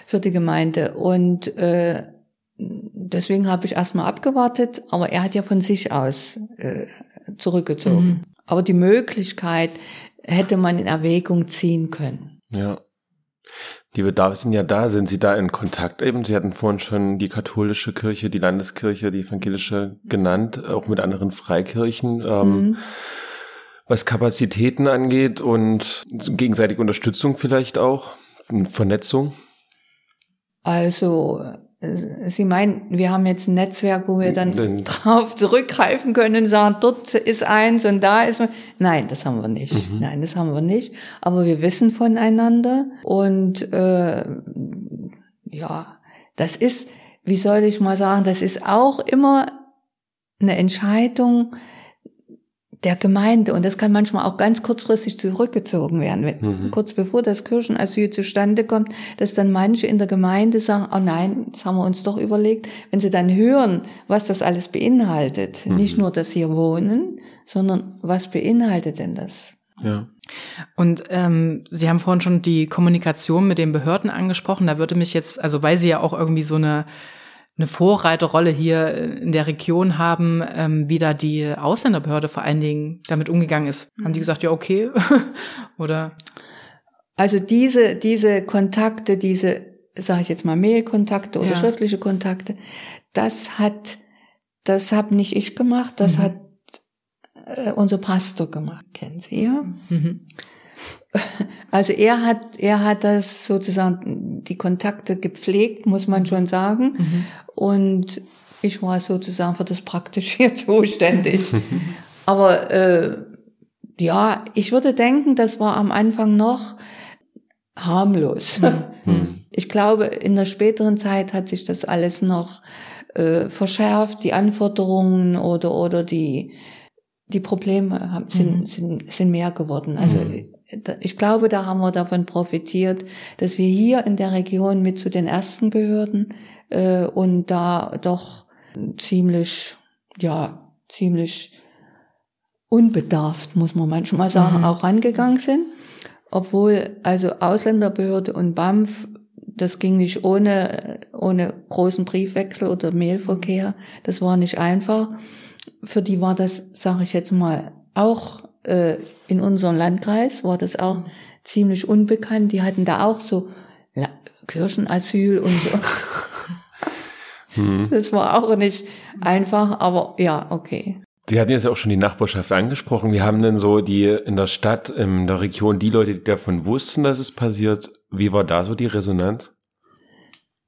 [SPEAKER 4] Für die Gemeinde. Und äh, deswegen habe ich erstmal abgewartet, aber er hat ja von sich aus äh, zurückgezogen.
[SPEAKER 2] Mhm.
[SPEAKER 4] Aber die Möglichkeit hätte man in Erwägung ziehen können.
[SPEAKER 3] Ja. Die Bedarfe sind ja da. Sind Sie da in Kontakt eben? Sie hatten vorhin schon die katholische Kirche, die Landeskirche, die evangelische genannt, auch mit anderen Freikirchen. Ähm,
[SPEAKER 4] Mhm.
[SPEAKER 3] Was Kapazitäten angeht und gegenseitige Unterstützung vielleicht auch, Vernetzung.
[SPEAKER 4] Also, äh, Sie meinen, wir haben jetzt ein Netzwerk, wo wir dann
[SPEAKER 3] Dann-
[SPEAKER 4] drauf zurückgreifen können und sagen, dort ist eins und da ist man. Nein, das haben wir nicht.
[SPEAKER 3] Mhm.
[SPEAKER 4] Nein, das haben wir nicht. Aber wir wissen voneinander und äh, ja, das ist, wie soll ich mal sagen, das ist auch immer eine Entscheidung der Gemeinde und das kann manchmal auch ganz kurzfristig zurückgezogen werden. Wenn,
[SPEAKER 3] Mhm.
[SPEAKER 4] Kurz bevor das Kirchenasyl zustande kommt, dass dann manche in der Gemeinde sagen, oh nein, das haben wir uns doch überlegt. Wenn sie dann hören, was das alles beinhaltet,
[SPEAKER 3] Mhm.
[SPEAKER 4] nicht nur das hier wohnen, sondern was beinhaltet denn das?
[SPEAKER 3] Ja.
[SPEAKER 2] Und ähm, Sie haben vorhin schon die Kommunikation mit den Behörden angesprochen. Da würde mich jetzt, also weil Sie ja auch irgendwie so eine eine Vorreiterrolle hier in der Region haben, ähm, wie da die Ausländerbehörde vor allen Dingen damit umgegangen ist. Haben die gesagt, ja, okay? Oder?
[SPEAKER 4] Also diese, diese Kontakte, diese, sage ich jetzt mal, Mailkontakte oder
[SPEAKER 2] Ja.
[SPEAKER 4] schriftliche Kontakte, das hat, das habe nicht ich gemacht, das
[SPEAKER 2] Mhm.
[SPEAKER 4] hat äh, unser Pastor gemacht, kennen Sie ja?
[SPEAKER 2] Mhm.
[SPEAKER 4] Also er hat, er hat das sozusagen die Kontakte gepflegt, muss man schon sagen.
[SPEAKER 2] Mhm.
[SPEAKER 4] Und ich war sozusagen für das Praktisch hier zuständig. Aber äh, ja, ich würde denken, das war am Anfang noch harmlos.
[SPEAKER 3] Hm.
[SPEAKER 4] Ich glaube, in der späteren Zeit hat sich das alles noch äh, verschärft, die Anforderungen oder oder die die Probleme haben, sind,
[SPEAKER 2] Mhm.
[SPEAKER 4] sind sind mehr geworden. Also
[SPEAKER 3] Mhm.
[SPEAKER 4] Ich glaube, da haben wir davon profitiert, dass wir hier in der Region mit zu den ersten gehörten äh, und da doch ziemlich ja ziemlich unbedarft, muss man manchmal sagen,
[SPEAKER 2] Mhm.
[SPEAKER 4] auch rangegangen sind. Obwohl also Ausländerbehörde und BAMF, das ging nicht ohne, ohne großen Briefwechsel oder Mailverkehr. Das war nicht einfach. Für die war das, sage ich jetzt mal, auch äh, in unserem Landkreis war das auch ziemlich unbekannt. Die hatten da auch so La Kirchenasyl und so.
[SPEAKER 3] Hm.
[SPEAKER 4] Das war auch nicht einfach, aber ja, okay.
[SPEAKER 3] Sie hatten jetzt auch schon die Nachbarschaft angesprochen. Wie haben denn so die in der Stadt, in der Region, die Leute, die davon wussten, dass es passiert, wie war da so die Resonanz?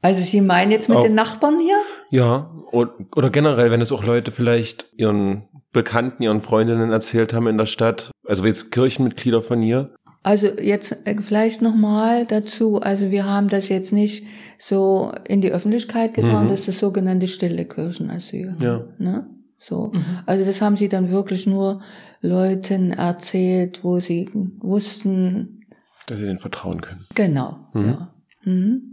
[SPEAKER 4] Also Sie meinen jetzt mit
[SPEAKER 3] Auch-
[SPEAKER 4] den Nachbarn hier?
[SPEAKER 3] Ja, und, oder generell, wenn es auch Leute vielleicht ihren Bekannten, ihren Freundinnen erzählt haben in der Stadt, also jetzt Kirchenmitglieder von ihr.
[SPEAKER 4] Also jetzt äh, vielleicht nochmal dazu. Also wir haben das jetzt nicht so in die Öffentlichkeit getan,
[SPEAKER 3] Mhm.
[SPEAKER 4] das ist das sogenannte stille Kirchenasyl.
[SPEAKER 3] Ja.
[SPEAKER 4] Ne? So.
[SPEAKER 2] Mhm.
[SPEAKER 4] Also das haben sie dann wirklich nur Leuten erzählt, wo sie wussten,
[SPEAKER 3] Dass sie denen vertrauen können.
[SPEAKER 4] genau.
[SPEAKER 3] Mhm.
[SPEAKER 4] Ja. Mhm.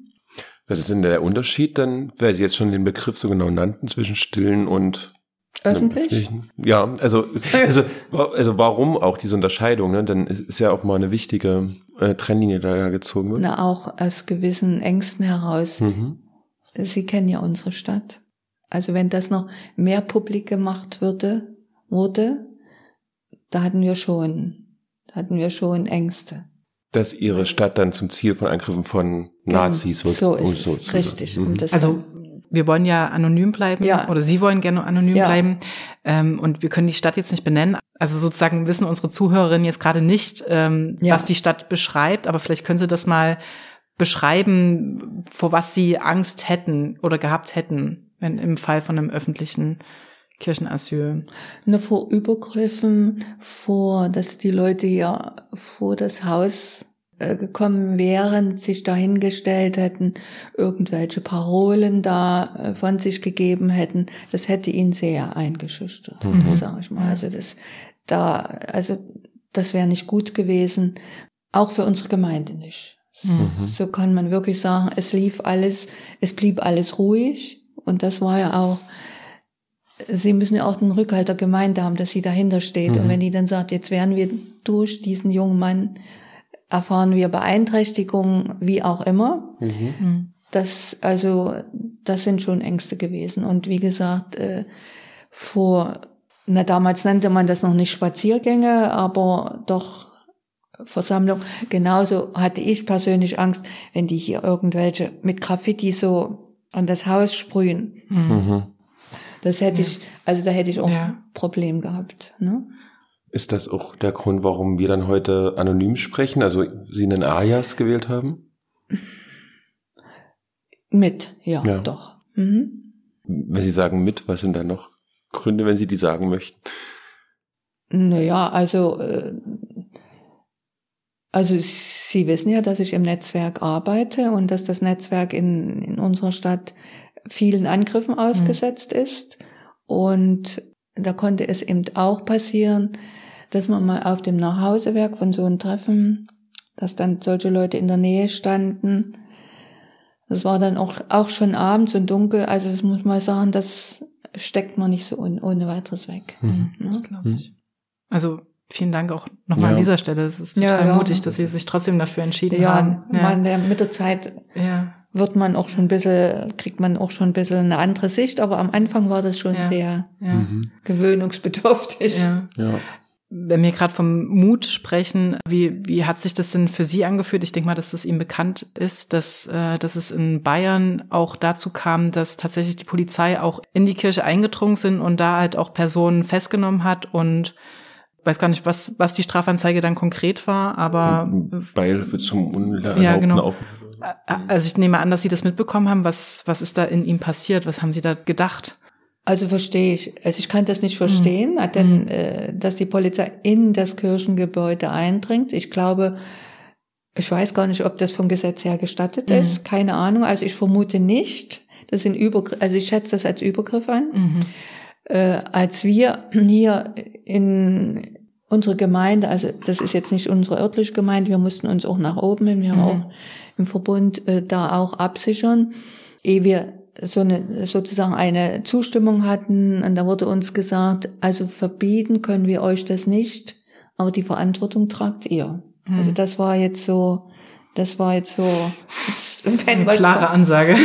[SPEAKER 3] Was ist denn der Unterschied dann, weil Sie jetzt schon den Begriff so genau nannten, zwischen stillen und
[SPEAKER 4] Öffentlich?
[SPEAKER 3] öffentlichen? Ja, also, also, wa- also warum auch diese Unterscheidung? Ne? Dann ist, ist ja auch mal eine wichtige äh, Trennlinie, da gezogen wird.
[SPEAKER 4] Na, auch aus gewissen Ängsten heraus.
[SPEAKER 3] Mhm.
[SPEAKER 4] Sie kennen ja unsere Stadt. Also wenn das noch mehr publik gemacht würde, wurde, da hatten wir schon, da hatten wir schon Ängste.
[SPEAKER 3] Dass ihre Stadt dann zum Ziel von Angriffen von Nazis wird.
[SPEAKER 4] So ist
[SPEAKER 3] um
[SPEAKER 4] es.
[SPEAKER 3] so
[SPEAKER 4] Richtig.
[SPEAKER 3] Mhm.
[SPEAKER 4] das
[SPEAKER 2] Also wir wollen ja anonym bleiben
[SPEAKER 4] Ja.
[SPEAKER 2] oder Sie wollen gerne anonym
[SPEAKER 4] Ja.
[SPEAKER 2] bleiben ähm, und wir können die Stadt jetzt nicht benennen. Also sozusagen wissen unsere Zuhörerinnen jetzt gerade nicht, ähm,
[SPEAKER 4] Ja.
[SPEAKER 2] was die Stadt beschreibt, aber vielleicht können Sie das mal beschreiben, vor was Sie Angst hätten oder gehabt hätten, wenn im Fall von einem öffentlichen Kirchenasyl.
[SPEAKER 4] Ne, vor Übergriffen, vor, dass die Leute ja vor das Haus äh, gekommen wären, sich dahingestellt hätten, irgendwelche Parolen da äh, von sich gegeben hätten, das hätte ihn sehr eingeschüchtert,
[SPEAKER 3] Mhm.
[SPEAKER 4] sage ich mal. Also das, da, also das wäre nicht gut gewesen, auch für unsere Gemeinde nicht.
[SPEAKER 2] Mhm.
[SPEAKER 4] So kann man wirklich sagen, es lief alles, es blieb alles ruhig und das war ja auch Sie müssen ja auch den Rückhalt der Gemeinde haben, dass sie dahinter steht.
[SPEAKER 3] Mhm.
[SPEAKER 4] Und wenn die dann sagt, jetzt werden wir durch diesen jungen Mann, erfahren wir Beeinträchtigungen, wie auch immer.
[SPEAKER 3] Mhm.
[SPEAKER 2] Mhm.
[SPEAKER 4] Das, also, das sind schon Ängste gewesen. Und wie gesagt, äh, vor, na, damals nannte man das noch nicht Spaziergänge, aber doch Versammlung. Genauso hatte ich persönlich Angst, wenn die hier irgendwelche mit Graffiti so an das Haus sprühen.
[SPEAKER 2] Mhm.
[SPEAKER 4] Das hätte
[SPEAKER 2] Ja.
[SPEAKER 4] ich, also da hätte ich auch
[SPEAKER 2] Ja.
[SPEAKER 4] ein Problem gehabt. Ne?
[SPEAKER 3] Ist das auch der Grund, warum wir dann heute anonym sprechen? Also Sie einen Alias gewählt haben?
[SPEAKER 4] Mit, ja,
[SPEAKER 3] Ja.
[SPEAKER 4] doch. Mhm.
[SPEAKER 3] Wenn Sie sagen mit, was sind da noch Gründe, wenn Sie die sagen möchten?
[SPEAKER 4] Naja, also, äh, also Sie wissen ja, dass ich im Netzwerk arbeite und dass das Netzwerk in, in unserer Stadt vielen Angriffen ausgesetzt ist. Und da konnte es eben auch passieren, dass man mal auf dem Nachhausewerk von so einem Treffen, dass dann solche Leute in der Nähe standen. Das war dann auch, auch schon abends und dunkel. Also das muss man sagen, das steckt man nicht so ohne, ohne weiteres weg.
[SPEAKER 3] Mhm.
[SPEAKER 4] Ne?
[SPEAKER 2] Das glaube ich. Also vielen Dank auch nochmal
[SPEAKER 3] Ja.
[SPEAKER 2] an dieser Stelle. Es ist
[SPEAKER 4] Ja,
[SPEAKER 2] total
[SPEAKER 4] ja.
[SPEAKER 2] mutig, dass Sie sich trotzdem dafür entschieden
[SPEAKER 4] Ja,
[SPEAKER 2] haben.
[SPEAKER 4] Man, der, mit der Zeit
[SPEAKER 2] ja.
[SPEAKER 4] Wird man auch schon ein bisschen, kriegt man auch schon ein bisschen eine andere Sicht, aber am Anfang war das schon
[SPEAKER 2] Ja.
[SPEAKER 4] sehr
[SPEAKER 2] ja.
[SPEAKER 3] Mhm.
[SPEAKER 4] gewöhnungsbedürftig.
[SPEAKER 2] ja.
[SPEAKER 3] Ja.
[SPEAKER 2] Wenn wir gerade vom Mut sprechen, wie, wie hat sich das denn für Sie angefühlt? Ich denke mal, dass es Ihnen bekannt ist, dass, äh, dass es in Bayern auch dazu kam, dass tatsächlich die Polizei auch in die Kirche eingedrungen sind und da halt auch Personen festgenommen hat und weiß gar nicht, was, was die Strafanzeige dann konkret war, aber
[SPEAKER 3] Beihilfe zum unerlaubten
[SPEAKER 2] Ja, genau.
[SPEAKER 3] Aufenthalt.
[SPEAKER 2] Äh, also ich nehme an, dass Sie das mitbekommen haben. Was, was ist da in ihm passiert? Was haben Sie da gedacht?
[SPEAKER 4] Also verstehe ich. Also ich kann das nicht verstehen,
[SPEAKER 2] Mhm.
[SPEAKER 4] denn äh, dass die Polizei in das Kirchengebäude eindringt. Ich glaube, ich weiß gar nicht, ob das vom Gesetz her gestattet
[SPEAKER 2] Mhm.
[SPEAKER 4] ist. Keine Ahnung. Also ich vermute nicht. Das sind Übergriff, also ich schätze das als Übergriff an.
[SPEAKER 2] Mhm.
[SPEAKER 4] Äh, als wir hier in unsere Gemeinde, also das ist jetzt nicht unsere örtliche Gemeinde, wir mussten uns auch nach oben hin, wir haben
[SPEAKER 2] Mhm.
[SPEAKER 4] auch im Verbund äh, da auch absichern, ehe wir so eine, sozusagen eine Zustimmung hatten. Und da wurde uns gesagt, also verbieten können wir euch das nicht, aber die Verantwortung tragt ihr.
[SPEAKER 2] Mhm.
[SPEAKER 4] Also das war jetzt so, das war jetzt so, das, wenn
[SPEAKER 2] Eine
[SPEAKER 4] was
[SPEAKER 2] klare Ansage.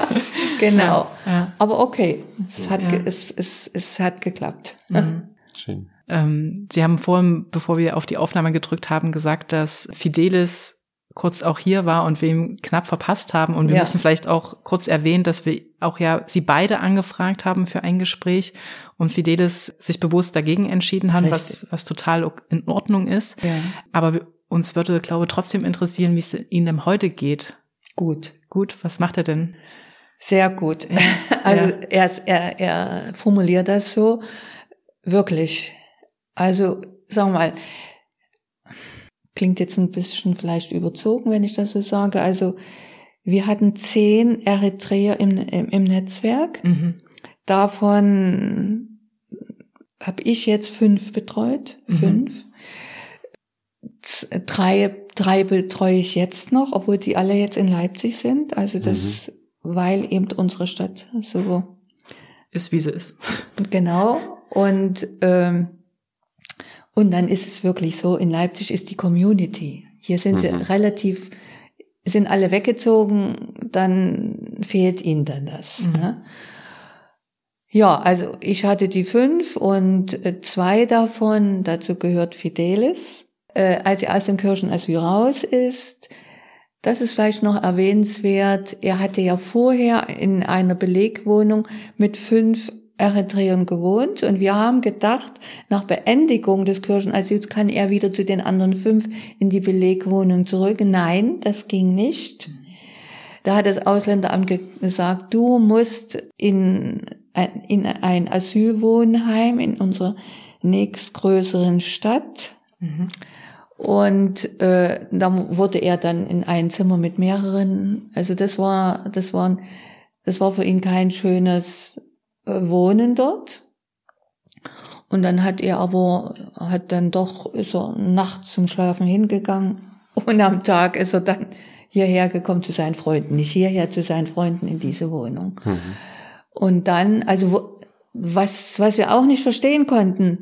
[SPEAKER 4] genau.
[SPEAKER 2] ja.
[SPEAKER 4] Aber okay, es hat,
[SPEAKER 2] Ja.
[SPEAKER 4] es, es, es hat geklappt.
[SPEAKER 2] Mhm.
[SPEAKER 3] Schön.
[SPEAKER 2] Ähm, Sie haben vorhin, bevor wir auf die Aufnahme gedrückt haben, gesagt, dass Fidelis kurz auch hier war und wir ihn knapp verpasst haben. Und wir
[SPEAKER 4] Ja.
[SPEAKER 2] müssen vielleicht auch kurz erwähnen, dass wir auch ja Sie beide angefragt haben für ein Gespräch und Fidelis sich bewusst dagegen entschieden haben, was,
[SPEAKER 4] Richtig.
[SPEAKER 2] was total in Ordnung ist.
[SPEAKER 4] Ja,
[SPEAKER 2] Aber uns würde, glaube ich, trotzdem interessieren, wie es Ihnen heute geht.
[SPEAKER 4] gut.
[SPEAKER 2] Gut, was macht er denn?
[SPEAKER 4] Sehr gut.
[SPEAKER 2] Ja,
[SPEAKER 4] Also er, er, er formuliert das so wirklich. Also sagen wir mal, klingt jetzt ein bisschen vielleicht überzogen, wenn ich das so sage. Also wir hatten zehn Eritreer im, im, im Netzwerk.
[SPEAKER 2] Mhm.
[SPEAKER 4] Davon habe ich jetzt fünf betreut.
[SPEAKER 2] Mhm.
[SPEAKER 4] Fünf. Z- Drei, drei betreue ich jetzt noch, obwohl die alle jetzt in Leipzig sind. Also das, weil eben unsere Stadt so
[SPEAKER 2] Ist, wie sie ist.
[SPEAKER 4] genau. Und, ähm, und dann ist es wirklich so, in Leipzig ist die Community. Hier sind sie
[SPEAKER 3] Mhm.
[SPEAKER 4] relativ, sind alle weggezogen, dann fehlt ihnen dann das.
[SPEAKER 2] Mhm.
[SPEAKER 4] Ne? Ja, also ich hatte die fünf und äh, zwei davon, dazu gehört Fidelis, äh, als er aus dem Kirchenasyl raus ist. Das ist vielleicht noch erwähnenswert. Er hatte ja vorher in einer Belegwohnung mit fünf Eritreern gewohnt und wir haben gedacht, nach Beendigung des Kirchenasyls kann er wieder zu den anderen fünf in die Belegwohnung zurück. Nein, das ging nicht. Da hat das Ausländeramt ge- gesagt, du musst in ein, in ein Asylwohnheim in unserer nächstgrößeren Stadt.
[SPEAKER 2] Mhm.
[SPEAKER 4] Und äh, da wurde er dann in ein Zimmer mit mehreren. Also das war, das war, das war für ihn kein schönes Wohnen dort. Und dann hat er aber, hat dann doch, ist er nachts zum Schlafen hingegangen. Und am Tag ist er dann hierher gekommen zu seinen Freunden, nicht hierher zu seinen Freunden in diese Wohnung.
[SPEAKER 3] Mhm.
[SPEAKER 4] Und dann, also wo- was, was wir auch nicht verstehen konnten,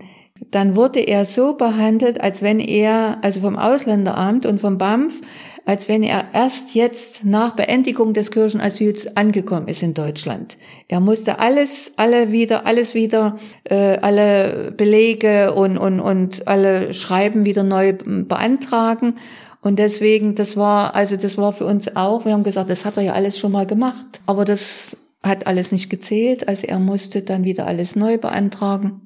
[SPEAKER 4] dann wurde er so behandelt, als wenn er, also vom Ausländeramt und vom BAMF, als wenn er erst jetzt nach Beendigung des Kirchenasyls angekommen ist in Deutschland. Er musste alles, alle wieder, alles wieder, äh, alle Belege und, und, und alle Schreiben wieder neu beantragen. Und deswegen, das war, also das war für uns auch, wir haben gesagt, das hat er ja alles schon mal gemacht. Aber das hat alles nicht gezählt, also er musste dann wieder alles neu beantragen.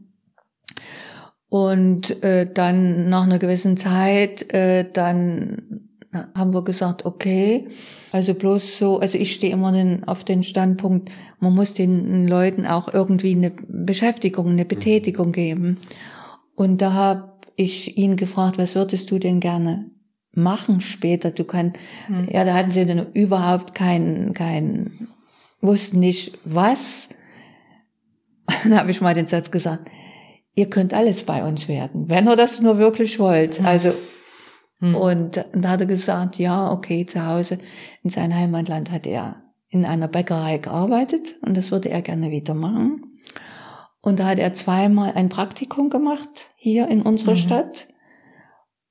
[SPEAKER 4] Und äh, dann nach einer gewissen Zeit, äh, dann haben wir gesagt, okay, also bloß so, also ich stehe immer den, auf den Standpunkt, man muss den Leuten auch irgendwie eine Beschäftigung, eine Betätigung geben. Und da habe ich ihn gefragt, was würdest du denn gerne machen später? Du kannst,
[SPEAKER 2] Mhm.
[SPEAKER 4] ja, da hatten sie dann überhaupt keinen, keinen, wussten nicht was. Dann habe ich mal den Satz gesagt, ihr könnt alles bei uns werden, wenn ihr das nur wirklich wollt.
[SPEAKER 2] Mhm.
[SPEAKER 4] Also,
[SPEAKER 2] Mhm.
[SPEAKER 4] und da hat er gesagt, ja, okay, zu Hause in seinem Heimatland hat er in einer Bäckerei gearbeitet und das würde er gerne wieder machen. Und da hat er zweimal ein Praktikum gemacht hier in unserer
[SPEAKER 2] Mhm.
[SPEAKER 4] Stadt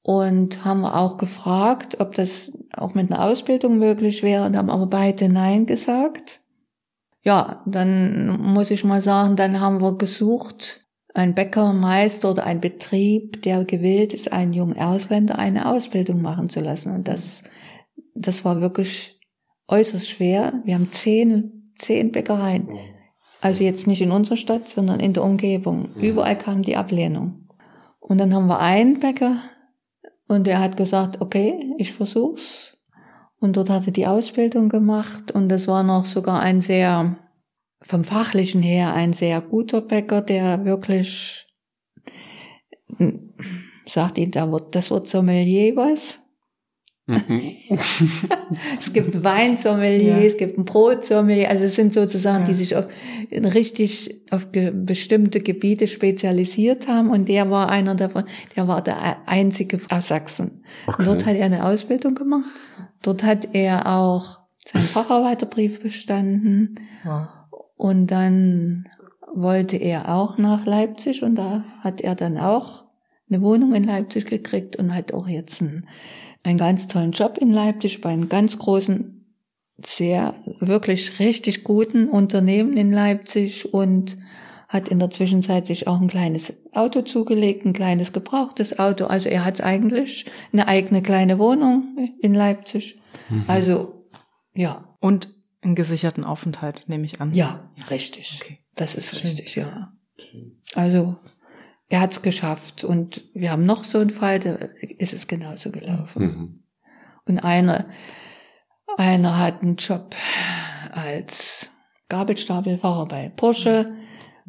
[SPEAKER 4] und haben wir auch gefragt, ob das auch mit einer Ausbildung möglich wäre und haben aber beide Nein gesagt. Ja, dann muss ich mal sagen, dann haben wir gesucht, ein Bäckermeister oder ein Betrieb, der gewillt ist, einen jungen Ausländer eine Ausbildung machen zu lassen. Und das, das war wirklich äußerst schwer. Wir haben zehn, zehn Bäckereien. Also jetzt nicht in unserer Stadt, sondern in der Umgebung. Überall kam die Ablehnung. Und dann haben wir einen Bäcker und der hat gesagt, okay, ich versuch's. Und dort hat er die Ausbildung gemacht und das war noch sogar ein sehr vom fachlichen her ein sehr guter Bäcker, der wirklich sagt Ihnen da wird das Wort Sommelier was? Mhm. es gibt ein Weinsommelier, ja. es gibt ein Brotsommelier, also es sind sozusagen, ja. die sich auf richtig auf bestimmte Gebiete spezialisiert haben und der war einer davon, der war der einzige aus Sachsen. Okay. Dort hat er eine Ausbildung gemacht. Dort hat er auch seinen Facharbeiterbrief bestanden. Ja. Und dann wollte er auch nach Leipzig und da hat er dann auch eine Wohnung in Leipzig gekriegt und hat auch jetzt einen, einen ganz tollen Job in Leipzig bei einem ganz großen, sehr, wirklich richtig guten Unternehmen in Leipzig und hat in der Zwischenzeit sich auch ein kleines Auto zugelegt, ein kleines gebrauchtes Auto. Also er hat eigentlich eine eigene kleine Wohnung in Leipzig. Mhm. Also ja.
[SPEAKER 2] Und einen gesicherten Aufenthalt, nehme ich an.
[SPEAKER 4] Ja, richtig. Okay. Das ist Schön. richtig, ja. Also er hat es geschafft und wir haben noch so einen Fall, da ist es genauso gelaufen. Mhm. Und einer, einer hat einen Job als Gabelstapelfahrer bei Porsche,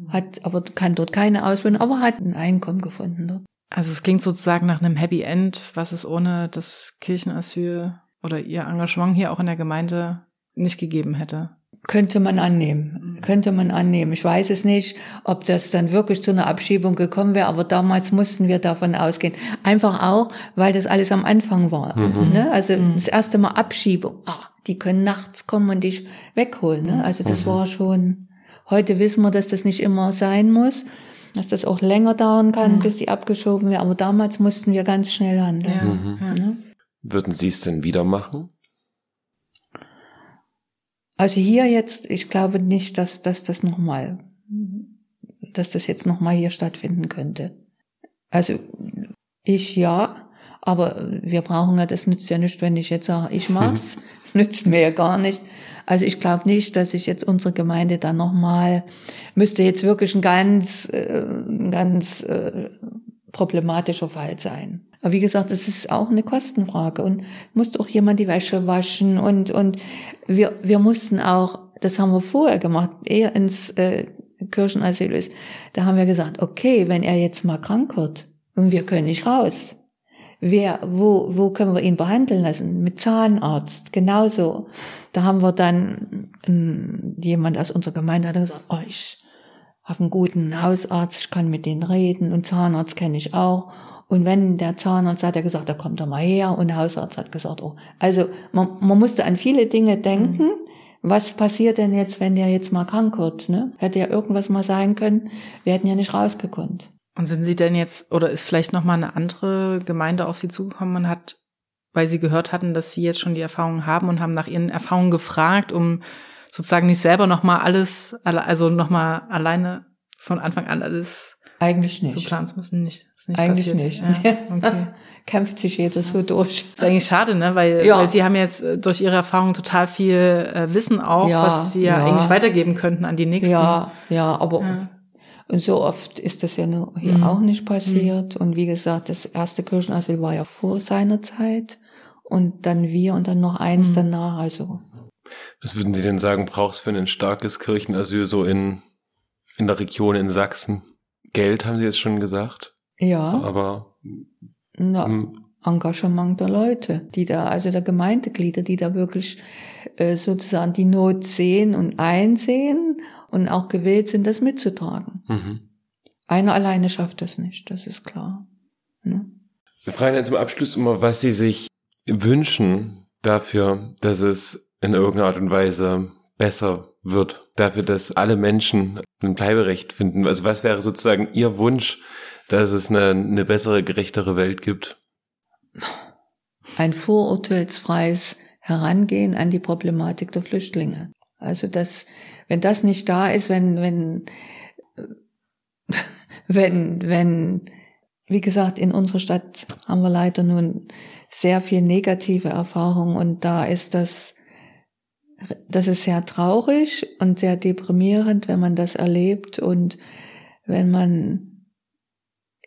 [SPEAKER 4] hat aber kann dort keine Ausbildung, aber hat ein Einkommen gefunden dort.
[SPEAKER 2] Also es klingt sozusagen nach einem Happy End, was es ohne das Kirchenasyl oder ihr Engagement hier auch in der Gemeinde nicht gegeben hätte.
[SPEAKER 4] Könnte man annehmen, mhm. könnte man annehmen. Ich weiß es nicht, ob das dann wirklich zu einer Abschiebung gekommen wäre, aber damals mussten wir davon ausgehen. Einfach auch, weil das alles am Anfang war. Mhm. Ne? Also mhm. das erste Mal Abschiebung. Ah, die können nachts kommen und dich wegholen. Ne? Also das mhm. war schon, heute wissen wir, dass das nicht immer sein muss, dass das auch länger dauern kann, mhm. bis die abgeschoben werden. Aber damals mussten wir ganz schnell handeln. Ja.
[SPEAKER 3] Ne? Würden Sie es denn wieder machen?
[SPEAKER 4] Also hier jetzt, ich glaube nicht, dass, dass das nochmal, dass das jetzt nochmal hier stattfinden könnte. Also ich ja, aber wir brauchen ja, das nützt ja nicht, wenn ich jetzt sage, ich mach's, nützt mir ja gar nicht. Also ich glaube nicht, dass ich jetzt unsere Gemeinde dann nochmal, müsste jetzt wirklich ein ganz, äh, ganz äh, problematischer Fall sein. Aber wie gesagt, es ist auch eine Kostenfrage und muss auch jemand die Wäsche waschen und, und wir, wir mussten auch, das haben wir vorher gemacht, eher ins äh, Kirchenasyl ist, da haben wir gesagt, okay, wenn er jetzt mal krank wird und wir können nicht raus, wer, wo, wo können wir ihn behandeln lassen? Mit Zahnarzt, genauso. Da haben wir dann ähm, jemand aus unserer Gemeinde hat gesagt, oh, ich habe einen guten Hausarzt, ich kann mit denen reden und Zahnarzt kenne ich auch. Und wenn der Zahnarzt hat er gesagt, da kommt er mal her und der Hausarzt hat gesagt, oh. Also man, man musste an viele Dinge denken. Mhm. Was passiert denn jetzt, wenn der jetzt mal krank wird? Ne? Hätte ja irgendwas mal sein können. Wir hätten ja nicht rausgekonnt.
[SPEAKER 2] Und sind Sie denn jetzt, oder ist vielleicht noch mal eine andere Gemeinde auf Sie zugekommen und hat, weil Sie gehört hatten, dass Sie jetzt schon die Erfahrungen haben und haben nach Ihren Erfahrungen gefragt, um sozusagen nicht selber noch mal alles, also noch mal alleine von Anfang an alles
[SPEAKER 4] eigentlich nicht.
[SPEAKER 2] So planen zu müssen, nicht.
[SPEAKER 4] Ist nicht eigentlich passiert. nicht. Ja, okay. Kämpft sich jeder so durch.
[SPEAKER 2] Ist eigentlich schade, ne? Weil, ja. weil sie haben jetzt äh, durch ihre Erfahrung total viel äh, Wissen auch, ja, was sie ja, ja, eigentlich weitergeben könnten an die nächsten.
[SPEAKER 4] Ja, ja, aber ja. Und so oft ist das ja hier mhm. auch nicht passiert. Mhm. Und wie gesagt, das erste Kirchenasyl war ja vor seiner Zeit. Und dann wir und dann noch eins mhm. danach. Also.
[SPEAKER 3] Was würden Sie denn sagen, brauchst für ein starkes Kirchenasyl so in, in der Region in Sachsen? Geld haben Sie jetzt schon gesagt.
[SPEAKER 4] Ja.
[SPEAKER 3] Aber
[SPEAKER 4] Na, hm. Engagement der Leute, die da, also der Gemeindeglieder, die da wirklich äh, sozusagen die Not sehen und einsehen und auch gewählt sind, das mitzutragen. Mhm. Einer alleine schafft das nicht, das ist klar. Ne?
[SPEAKER 3] Wir fragen jetzt zum Abschluss immer, was Sie sich wünschen dafür, dass es in irgendeiner Art und Weise besser wird, dafür, dass alle Menschen ein Bleiberecht finden? Also was wäre sozusagen Ihr Wunsch, dass es eine, eine bessere, gerechtere Welt gibt?
[SPEAKER 4] Ein vorurteilsfreies Herangehen an die Problematik der Flüchtlinge. Also das, wenn das nicht da ist, wenn, wenn, wenn, wenn, wie gesagt, in unserer Stadt haben wir leider nun sehr viel negative Erfahrungen und da ist das das ist sehr traurig und sehr deprimierend, wenn man das erlebt und wenn man,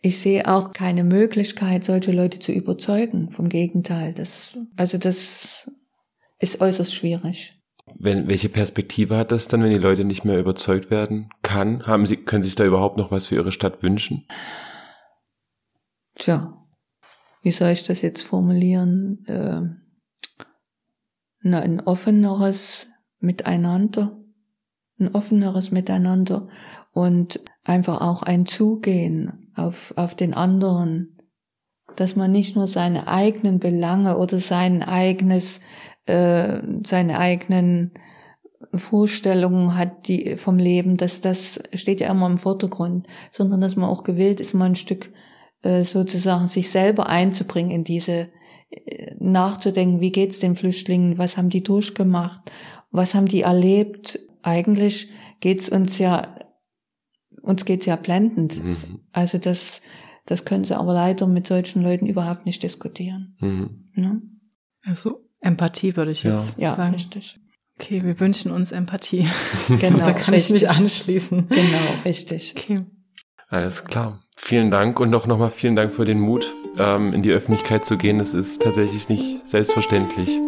[SPEAKER 4] ich sehe auch keine Möglichkeit, solche Leute zu überzeugen. Vom Gegenteil, das, also das ist äußerst schwierig.
[SPEAKER 3] Wenn, welche Perspektive hat das dann, wenn die Leute nicht mehr überzeugt werden kann? Haben Sie, können Sie sich da überhaupt noch was für Ihre Stadt wünschen?
[SPEAKER 4] Tja, wie soll ich das jetzt formulieren? Äh, na, ein offeneres Miteinander, ein offeneres Miteinander und einfach auch ein Zugehen auf, auf den anderen, dass man nicht nur seine eigenen Belange oder sein eigenes, äh, seine eigenen Vorstellungen hat, die vom Leben, dass das steht ja immer im Vordergrund, sondern dass man auch gewillt ist, mal ein Stück äh, sozusagen sich selber einzubringen in diese nachzudenken, wie geht's den Flüchtlingen, was haben die durchgemacht, was haben die erlebt. Eigentlich geht's uns ja uns geht's ja blendend. Mhm. Also das das können sie aber leider mit solchen Leuten überhaupt nicht diskutieren. Mhm.
[SPEAKER 2] Ne? Also Empathie würde ich jetzt ja. sagen. Ja, richtig. Okay, wir wünschen uns Empathie. Genau. da kann richtig. ich mich anschließen.
[SPEAKER 4] Genau, richtig.
[SPEAKER 3] Okay. Alles klar. Vielen Dank und auch nochmal vielen Dank für den Mut, ähm, in die Öffentlichkeit zu gehen. Das ist tatsächlich nicht selbstverständlich.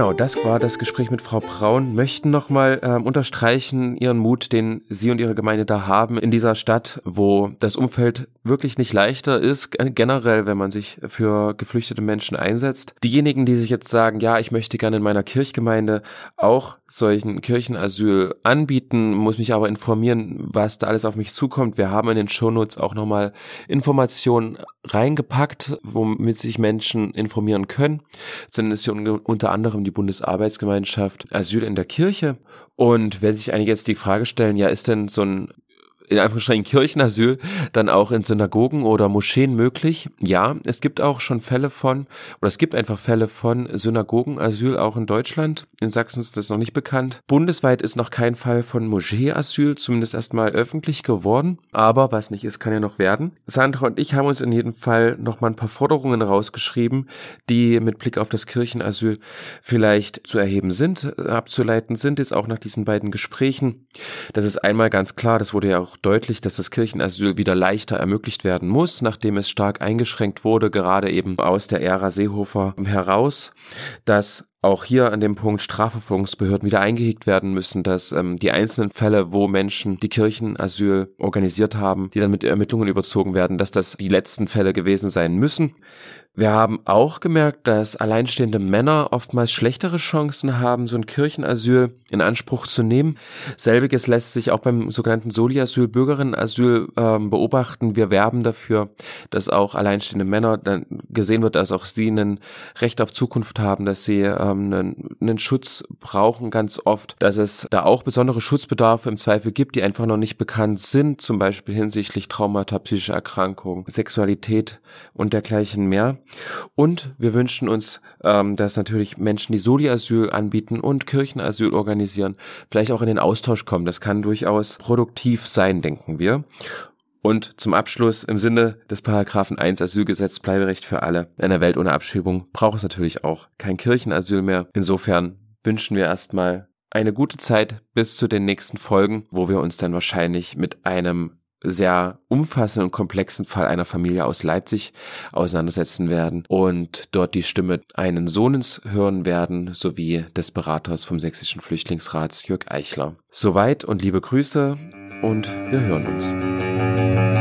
[SPEAKER 3] Genau, das war das Gespräch mit Frau Braun. Möchten nochmal ähm, unterstreichen Ihren Mut, den Sie und Ihre Gemeinde da haben in dieser Stadt, wo das Umfeld wirklich nicht leichter ist, generell, wenn man sich für geflüchtete Menschen einsetzt. Diejenigen, die sich jetzt sagen, ja, ich möchte gerne in meiner Kirchgemeinde auch solchen Kirchenasyl anbieten, muss mich aber informieren, was da alles auf mich zukommt. Wir haben in den Shownotes auch nochmal Informationen reingepackt, womit sich Menschen informieren können. Denn es ja unter anderem die Bundesarbeitsgemeinschaft Asyl in der Kirche. Und wenn sich einige jetzt die Frage stellen, ja, ist denn so ein in Anführungsstrichen Kirchenasyl dann auch in Synagogen oder Moscheen möglich. Ja, es gibt auch schon Fälle von, oder es gibt einfach Fälle von Synagogenasyl auch in Deutschland. In Sachsen ist das noch nicht bekannt. Bundesweit ist noch kein Fall von Moscheeasyl, zumindest erstmal öffentlich geworden. Aber was nicht ist, kann ja noch werden. Sandra und ich haben uns in jedem Fall noch mal ein paar Forderungen rausgeschrieben, die mit Blick auf das Kirchenasyl vielleicht zu erheben sind, abzuleiten sind, jetzt auch nach diesen beiden Gesprächen. Das ist einmal ganz klar, das wurde ja auch deutlich, dass das Kirchenasyl wieder leichter ermöglicht werden muss, nachdem es stark eingeschränkt wurde, gerade eben aus der Ära Seehofer heraus, dass auch hier an dem Punkt Strafverfolgungsbehörden wieder eingehegt werden müssen, dass ähm, die einzelnen Fälle, wo Menschen die Kirchenasyl organisiert haben, die dann mit Ermittlungen überzogen werden, dass das die letzten Fälle gewesen sein müssen. Wir haben auch gemerkt, dass alleinstehende Männer oftmals schlechtere Chancen haben, so ein Kirchenasyl in Anspruch zu nehmen. Selbiges lässt sich auch beim sogenannten Soli-Asyl, Bürgerinnenasyl ähm, beobachten. Wir werben dafür, dass auch alleinstehende Männer dann gesehen wird, dass auch sie ein Recht auf Zukunft haben, dass sie ähm, einen, einen Schutz brauchen ganz oft, dass es da auch besondere Schutzbedarfe im Zweifel gibt, die einfach noch nicht bekannt sind, zum Beispiel hinsichtlich Traumata, psychische Erkrankungen, Sexualität und dergleichen mehr. Und wir wünschen uns, ähm, dass natürlich Menschen, die Soli-Asyl anbieten und Kirchenasyl organisieren, vielleicht auch in den Austausch kommen. Das kann durchaus produktiv sein, denken wir. Und zum Abschluss im Sinne des Paragraphen 1 Asylgesetz Bleiberecht für alle. In einer Welt ohne Abschiebung braucht es natürlich auch kein Kirchenasyl mehr. Insofern wünschen wir erstmal eine gute Zeit bis zu den nächsten Folgen, wo wir uns dann wahrscheinlich mit einem sehr umfassenden und komplexen Fall einer Familie aus Leipzig auseinandersetzen werden und dort die Stimme einen Sohnes hören werden, sowie des Beraters vom Sächsischen Flüchtlingsrats Jörg Eichler. Soweit und liebe Grüße und wir hören uns.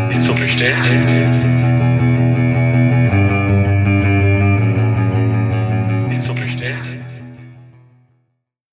[SPEAKER 1] Nicht so bestellt.